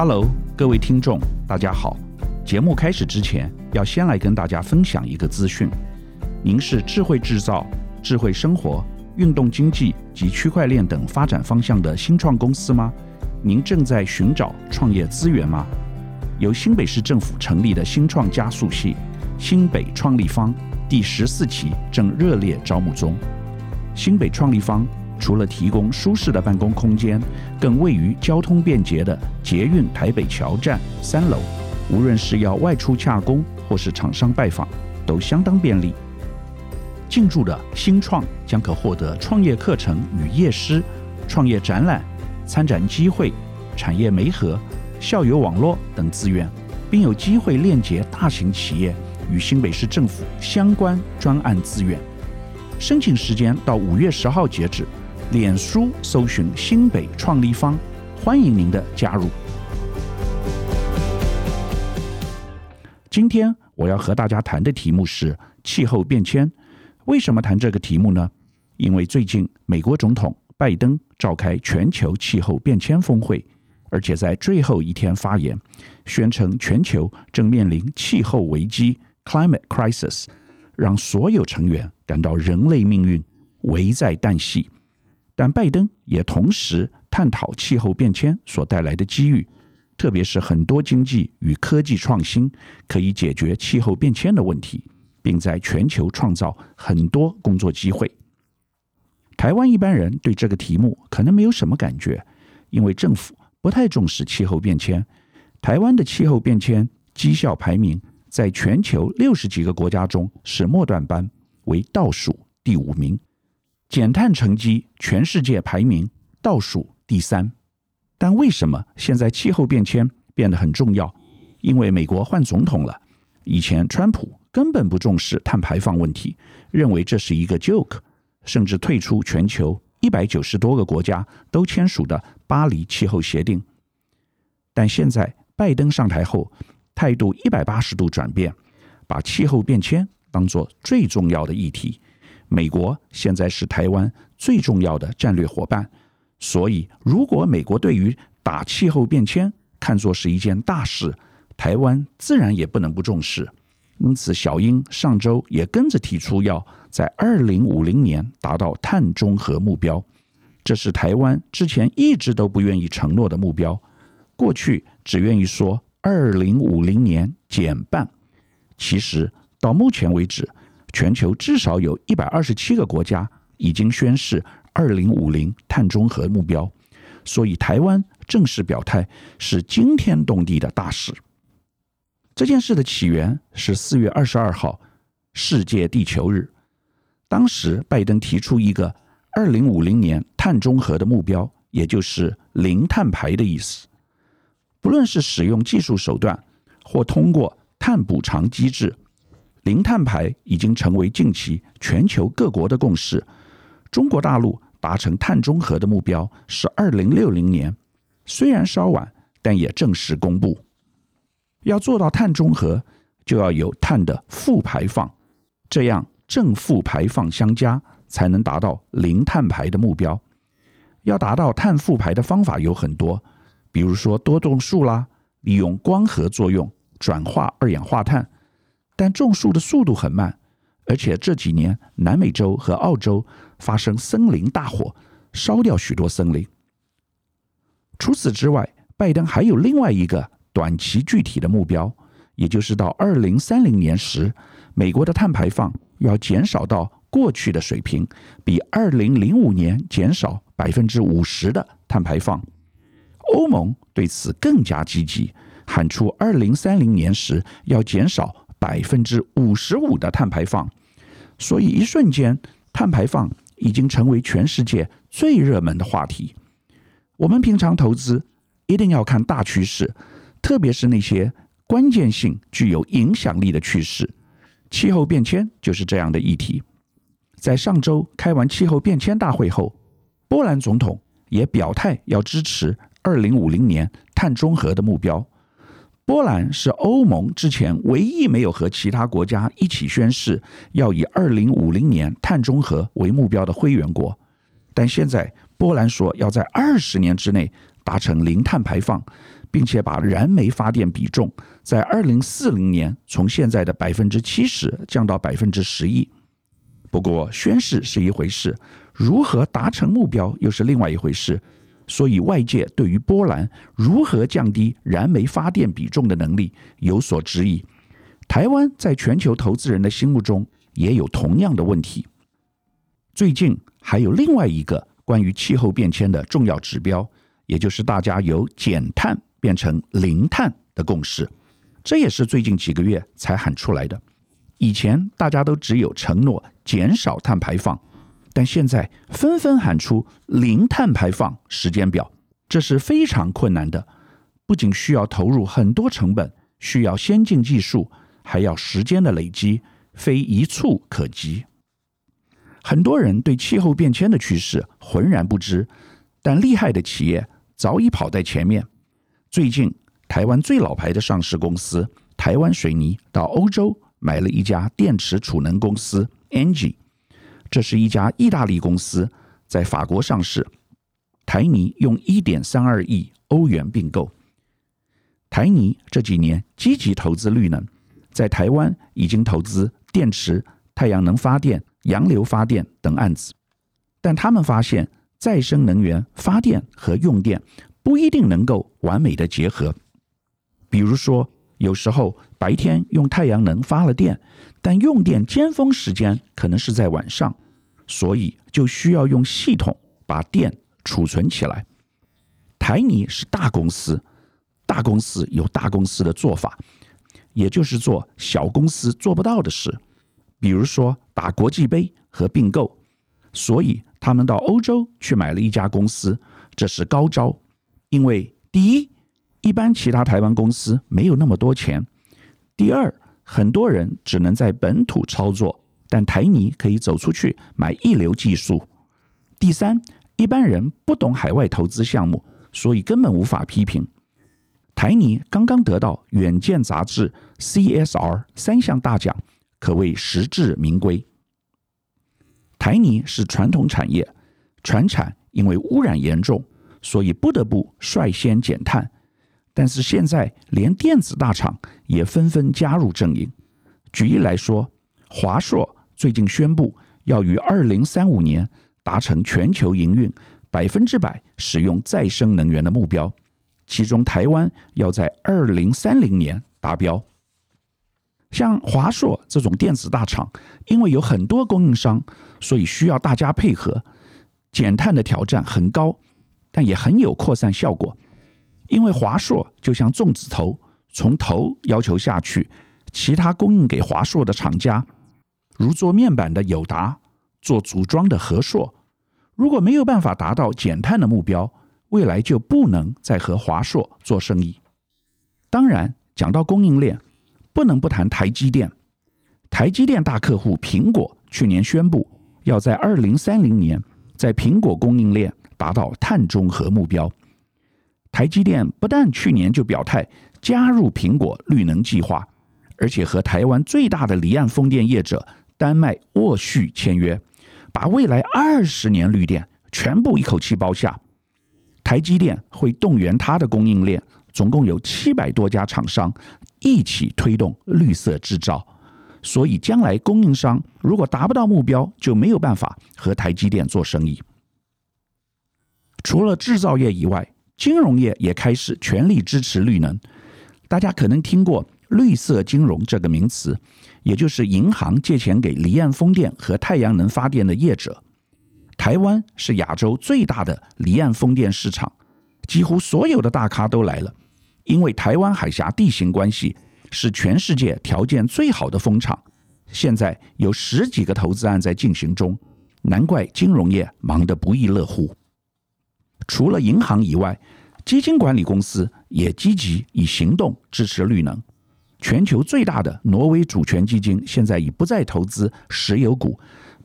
Hello，各位听众，大家好。节目开始之前，要先来跟大家分享一个资讯：您是智慧制造、智慧生活、运动经济及区块链等发展方向的新创公司吗？您正在寻找创业资源吗？由新北市政府成立的新创加速器——新北创立方第十四期正热烈招募中。新北创立方。除了提供舒适的办公空间，更位于交通便捷的捷运台北桥站三楼。无论是要外出洽公，或是厂商拜访，都相当便利。进驻的新创将可获得创业课程与业师、创业展览、参展机会、产业媒合、校友网络等资源，并有机会链接大型企业与新北市政府相关专案资源。申请时间到五月十号截止。脸书搜寻新北创立方，欢迎您的加入。今天我要和大家谈的题目是气候变迁。为什么谈这个题目呢？因为最近美国总统拜登召开全球气候变迁峰会，而且在最后一天发言，宣称全球正面临气候危机 （climate crisis），让所有成员感到人类命运危在旦夕。但拜登也同时探讨气候变迁所带来的机遇，特别是很多经济与科技创新可以解决气候变迁的问题，并在全球创造很多工作机会。台湾一般人对这个题目可能没有什么感觉，因为政府不太重视气候变迁。台湾的气候变迁绩效排名在全球六十几个国家中是末段班，为倒数第五名。减碳成绩，全世界排名倒数第三。但为什么现在气候变迁变得很重要？因为美国换总统了。以前川普根本不重视碳排放问题，认为这是一个 joke，甚至退出全球一百九十多个国家都签署的巴黎气候协定。但现在拜登上台后，态度一百八十度转变，把气候变迁当作最重要的议题。美国现在是台湾最重要的战略伙伴，所以如果美国对于打气候变迁看作是一件大事，台湾自然也不能不重视。因此，小英上周也跟着提出要在二零五零年达到碳中和目标，这是台湾之前一直都不愿意承诺的目标。过去只愿意说二零五零年减半，其实到目前为止。全球至少有一百二十七个国家已经宣示二零五零碳中和目标，所以台湾正式表态是惊天动地的大事。这件事的起源是四月二十二号，世界地球日。当时拜登提出一个二零五零年碳中和的目标，也就是零碳排的意思。不论是使用技术手段，或通过碳补偿机制。零碳排已经成为近期全球各国的共识。中国大陆达成碳中和的目标是二零六零年，虽然稍晚，但也正式公布。要做到碳中和，就要有碳的负排放，这样正负排放相加，才能达到零碳排的目标。要达到碳负排的方法有很多，比如说多种树啦，利用光合作用转化二氧化碳。但种树的速度很慢，而且这几年南美洲和澳洲发生森林大火，烧掉许多森林。除此之外，拜登还有另外一个短期具体的目标，也就是到二零三零年时，美国的碳排放要减少到过去的水平，比二零零五年减少百分之五十的碳排放。欧盟对此更加积极，喊出二零三零年时要减少。百分之五十五的碳排放，所以一瞬间，碳排放已经成为全世界最热门的话题。我们平常投资一定要看大趋势，特别是那些关键性、具有影响力的趋势。气候变迁就是这样的议题。在上周开完气候变迁大会后，波兰总统也表态要支持二零五零年碳中和的目标。波兰是欧盟之前唯一没有和其他国家一起宣誓要以二零五零年碳中和为目标的会员国，但现在波兰说要在二十年之内达成零碳排放，并且把燃煤发电比重在二零四零年从现在的百分之七十降到百分之十一。不过，宣誓是一回事，如何达成目标又是另外一回事。所以，外界对于波兰如何降低燃煤发电比重的能力有所质疑。台湾在全球投资人的心目中也有同样的问题。最近还有另外一个关于气候变迁的重要指标，也就是大家由减碳变成零碳的共识，这也是最近几个月才喊出来的。以前大家都只有承诺减少碳排放，但现在纷纷喊出零碳排放时间表，这是非常困难的，不仅需要投入很多成本，需要先进技术，还要时间的累积，非一蹴可及。很多人对气候变迁的趋势浑然不知，但厉害的企业早已跑在前面。最近，台湾最老牌的上市公司台湾水泥到欧洲。买了一家电池储能公司 ENGIE，这是一家意大利公司，在法国上市。台泥用一点三二亿欧元并购。台泥这几年积极投资绿能，在台湾已经投资电池、太阳能发电、洋流发电等案子。但他们发现，再生能源发电和用电不一定能够完美的结合，比如说。有时候白天用太阳能发了电，但用电尖峰时间可能是在晚上，所以就需要用系统把电储存起来。台泥是大公司，大公司有大公司的做法，也就是做小公司做不到的事，比如说打国际杯和并购。所以他们到欧洲去买了一家公司，这是高招，因为第一。一般其他台湾公司没有那么多钱。第二，很多人只能在本土操作，但台泥可以走出去买一流技术。第三，一般人不懂海外投资项目，所以根本无法批评。台泥刚刚得到《远见》杂志 CSR 三项大奖，可谓实至名归。台泥是传统产业，船产因为污染严重，所以不得不率先减碳。但是现在，连电子大厂也纷纷加入阵营。举例来说，华硕最近宣布要于二零三五年达成全球营运百分之百使用再生能源的目标，其中台湾要在二零三零年达标。像华硕这种电子大厂，因为有很多供应商，所以需要大家配合，减碳的挑战很高，但也很有扩散效果。因为华硕就像粽子头，从头要求下去，其他供应给华硕的厂家，如做面板的友达，做组装的和硕，如果没有办法达到减碳的目标，未来就不能再和华硕做生意。当然，讲到供应链，不能不谈台积电。台积电大客户苹果去年宣布，要在二零三零年在苹果供应链达到碳中和目标。台积电不但去年就表态加入苹果绿能计划，而且和台湾最大的离岸风电业者丹麦沃旭签约，把未来二十年绿电全部一口气包下。台积电会动员它的供应链，总共有七百多家厂商一起推动绿色制造，所以将来供应商如果达不到目标，就没有办法和台积电做生意。除了制造业以外，金融业也开始全力支持绿能，大家可能听过“绿色金融”这个名词，也就是银行借钱给离岸风电和太阳能发电的业者。台湾是亚洲最大的离岸风电市场，几乎所有的大咖都来了。因为台湾海峡地形关系是全世界条件最好的风场，现在有十几个投资案在进行中，难怪金融业忙得不亦乐乎。除了银行以外，基金管理公司也积极以行动支持绿能。全球最大的挪威主权基金现在已不再投资石油股，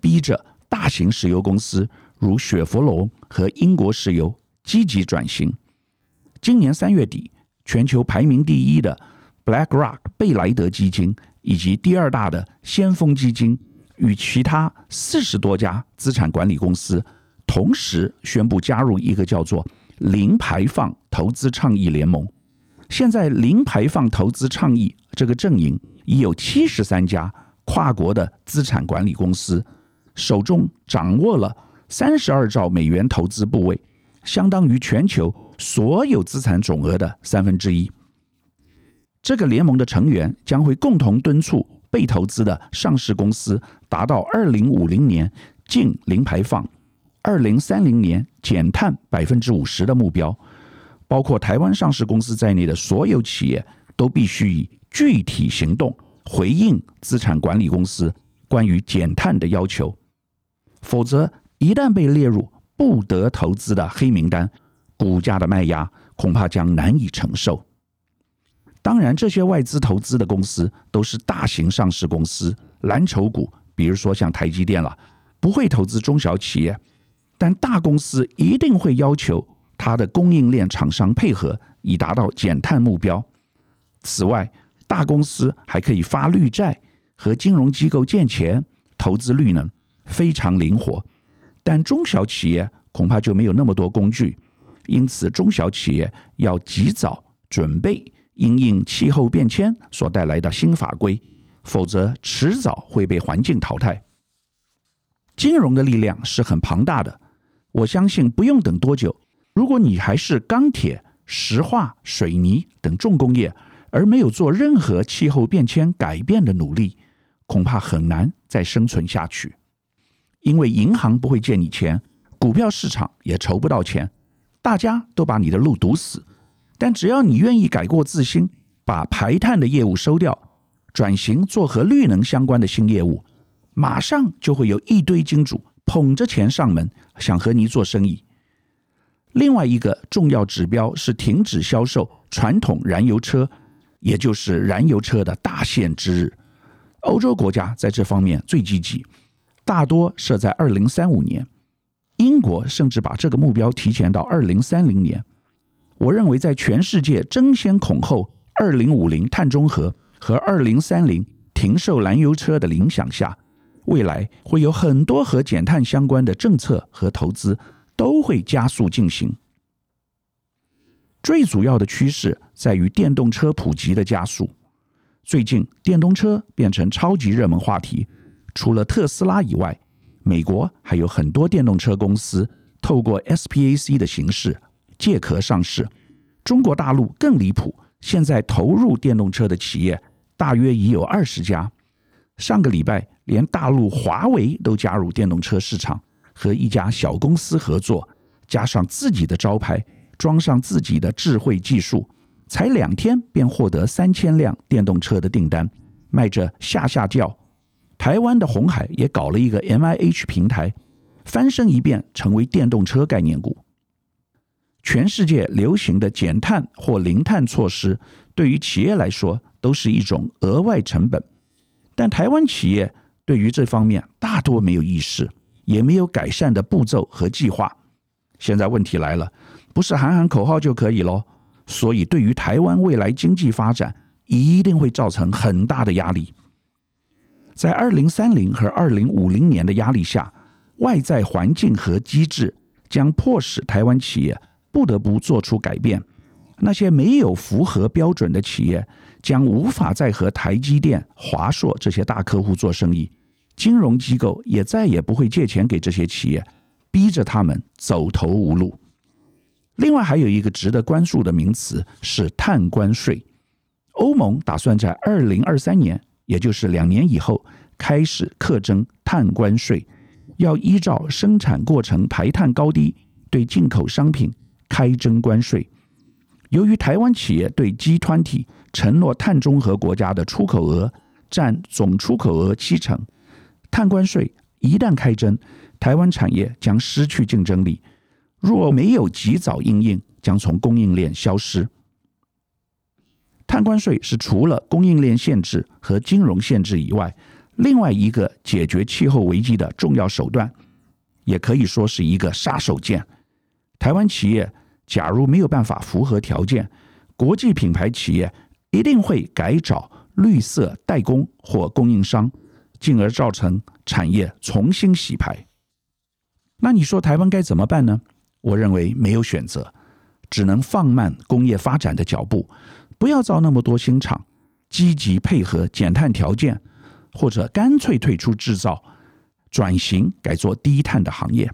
逼着大型石油公司如雪佛龙和英国石油积极转型。今年三月底，全球排名第一的 BlackRock 贝莱德基金以及第二大的先锋基金与其他四十多家资产管理公司。同时宣布加入一个叫做“零排放投资倡议联盟”，现在零排放投资倡议这个阵营已有七十三家跨国的资产管理公司，手中掌握了三十二兆美元投资部位，相当于全球所有资产总额的三分之一。这个联盟的成员将会共同敦促被投资的上市公司达到二零五零年净零排放、二零三零年减碳百分之五十的目标。包括台湾上市公司在内的所有企业都必须以具体行动回应资产管理公司关于减碳的要求，否则一旦被列入不得投资的黑名单，股价的卖压恐怕将难以承受。当然，这些外资投资的公司都是大型上市公司，蓝筹股，比如说像台积电了，不会投资中小企业，但大公司一定会要求。它的供应链厂商配合，以达到减碳目标。此外，大公司还可以发绿债和金融机构借钱，投资绿能非常灵活。但中小企业恐怕就没有那么多工具，因此中小企业要及早准备因应气候变迁所带来的新法规，否则迟早会被环境淘汰。金融的力量是很庞大的，我相信不用等多久。如果你还是钢铁、石化、水泥等重工业，而没有做任何气候变迁改变的努力，恐怕很难再生存下去。因为银行不会借你钱，股票市场也筹不到钱，大家都把你的路堵死。但只要你愿意改过自新，把排碳的业务收掉，转型做和绿能相关的新业务，马上就会有一堆金主捧着钱上门，想和你做生意。另外一个重要指标是停止销售传统燃油车，也就是燃油车的大限之日。欧洲国家在这方面最积极，大多设在二零三五年。英国甚至把这个目标提前到二零三零年。我认为，在全世界争先恐后二零五零碳中和和二零三零停售燃油车的影响下，未来会有很多和减碳相关的政策和投资。都会加速进行。最主要的趋势在于电动车普及的加速。最近，电动车变成超级热门话题。除了特斯拉以外，美国还有很多电动车公司透过 SPAC 的形式借壳上市。中国大陆更离谱，现在投入电动车的企业大约已有二十家。上个礼拜，连大陆华为都加入电动车市场。和一家小公司合作，加上自己的招牌，装上自己的智慧技术，才两天便获得三千辆电动车的订单，卖着下下叫。台湾的鸿海也搞了一个 MIH 平台，翻身一变成为电动车概念股。全世界流行的减碳或零碳措施，对于企业来说都是一种额外成本，但台湾企业对于这方面大多没有意识。也没有改善的步骤和计划。现在问题来了，不是喊喊口号就可以喽。所以，对于台湾未来经济发展，一定会造成很大的压力。在二零三零和二零五零年的压力下，外在环境和机制将迫使台湾企业不得不做出改变。那些没有符合标准的企业，将无法再和台积电、华硕这些大客户做生意。金融机构也再也不会借钱给这些企业，逼着他们走投无路。另外，还有一个值得关注的名词是碳关税。欧盟打算在二零二三年，也就是两年以后，开始课征碳关税，要依照生产过程排碳高低对进口商品开征关税。由于台湾企业对 G 团体承诺碳中和国家的出口额占总出口额七成。碳关税一旦开征，台湾产业将失去竞争力。若没有及早应应，将从供应链消失。碳关税是除了供应链限制和金融限制以外，另外一个解决气候危机的重要手段，也可以说是一个杀手锏。台湾企业假如没有办法符合条件，国际品牌企业一定会改找绿色代工或供应商。进而造成产业重新洗牌。那你说台湾该怎么办呢？我认为没有选择，只能放慢工业发展的脚步，不要造那么多新厂，积极配合减碳条件，或者干脆退出制造，转型改做低碳的行业。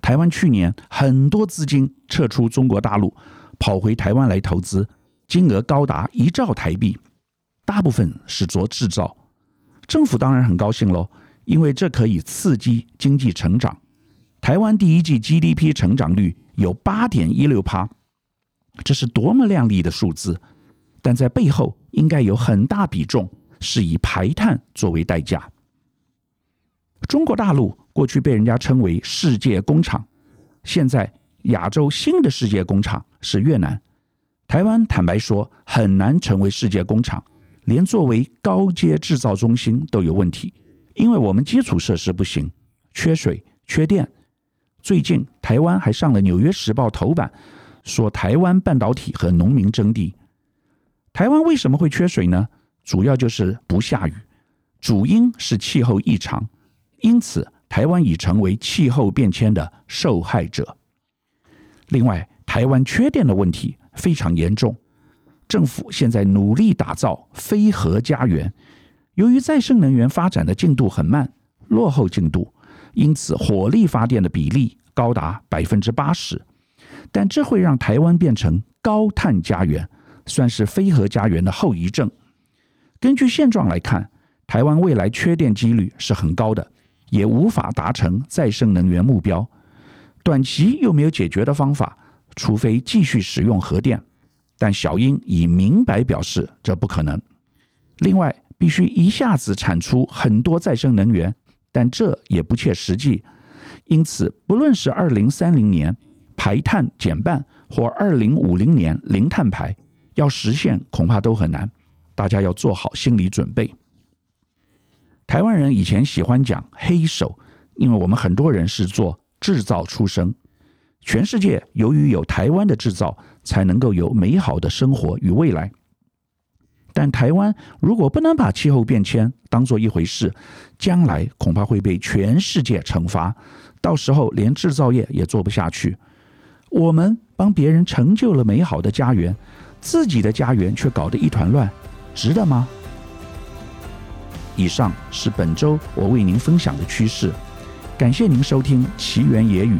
台湾去年很多资金撤出中国大陆，跑回台湾来投资，金额高达一兆台币，大部分是做制造。政府当然很高兴喽，因为这可以刺激经济成长。台湾第一季 GDP 成长率有八点一六趴。这是多么亮丽的数字，但在背后应该有很大比重是以排碳作为代价。中国大陆过去被人家称为世界工厂，现在亚洲新的世界工厂是越南。台湾坦白说很难成为世界工厂，连作为高阶制造中心都有问题，因为我们基础设施不行，缺水、缺电。最近台湾还上了《纽约时报》头版。说台湾半导体和农民争地，台湾为什么会缺水呢？主要就是不下雨，主因是气候异常，因此台湾已成为气候变迁的受害者。另外，台湾缺电的问题非常严重，政府现在努力打造非核家园，由于再生能源发展的进度很慢，落后进度，因此火力发电的比例高达百分之八十。但这会让台湾变成高碳家园，算是非核家园的后遗症。根据现状来看，台湾未来缺电几率是很高的，也无法达成再生能源目标。短期又没有解决的方法，除非继续使用核电。但小英已明白表示这不可能。另外，必须一下子产出很多再生能源，但这也不切实际。因此，不论是二零三零年，排碳减半或二零五零年零碳排，要实现恐怕都很难，大家要做好心理准备。台湾人以前喜欢讲黑手，因为我们很多人是做制造出身。全世界由于有台湾的制造，才能够有美好的生活与未来。但台湾如果不能把气候变迁当做一回事，将来恐怕会被全世界惩罚，到时候连制造业也做不下去。我们帮别人成就了美好的家园，自己的家园却搞得一团乱，值得吗？以上是本周我为您分享的趋势，感谢您收听奇缘野语。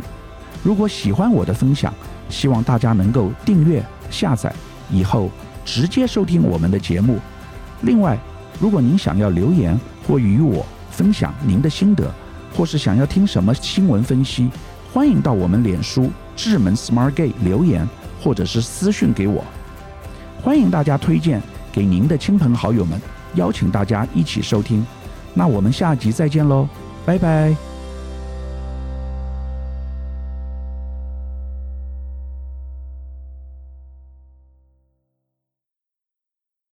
如果喜欢我的分享，希望大家能够订阅、下载，以后直接收听我们的节目。另外，如果您想要留言或与我分享您的心得，或是想要听什么新闻分析，欢迎到我们脸书。智门 Smart Gay 留言，或者是私讯给我，欢迎大家推荐给您的亲朋好友们，邀请大家一起收听。那我们下集再见喽，拜拜。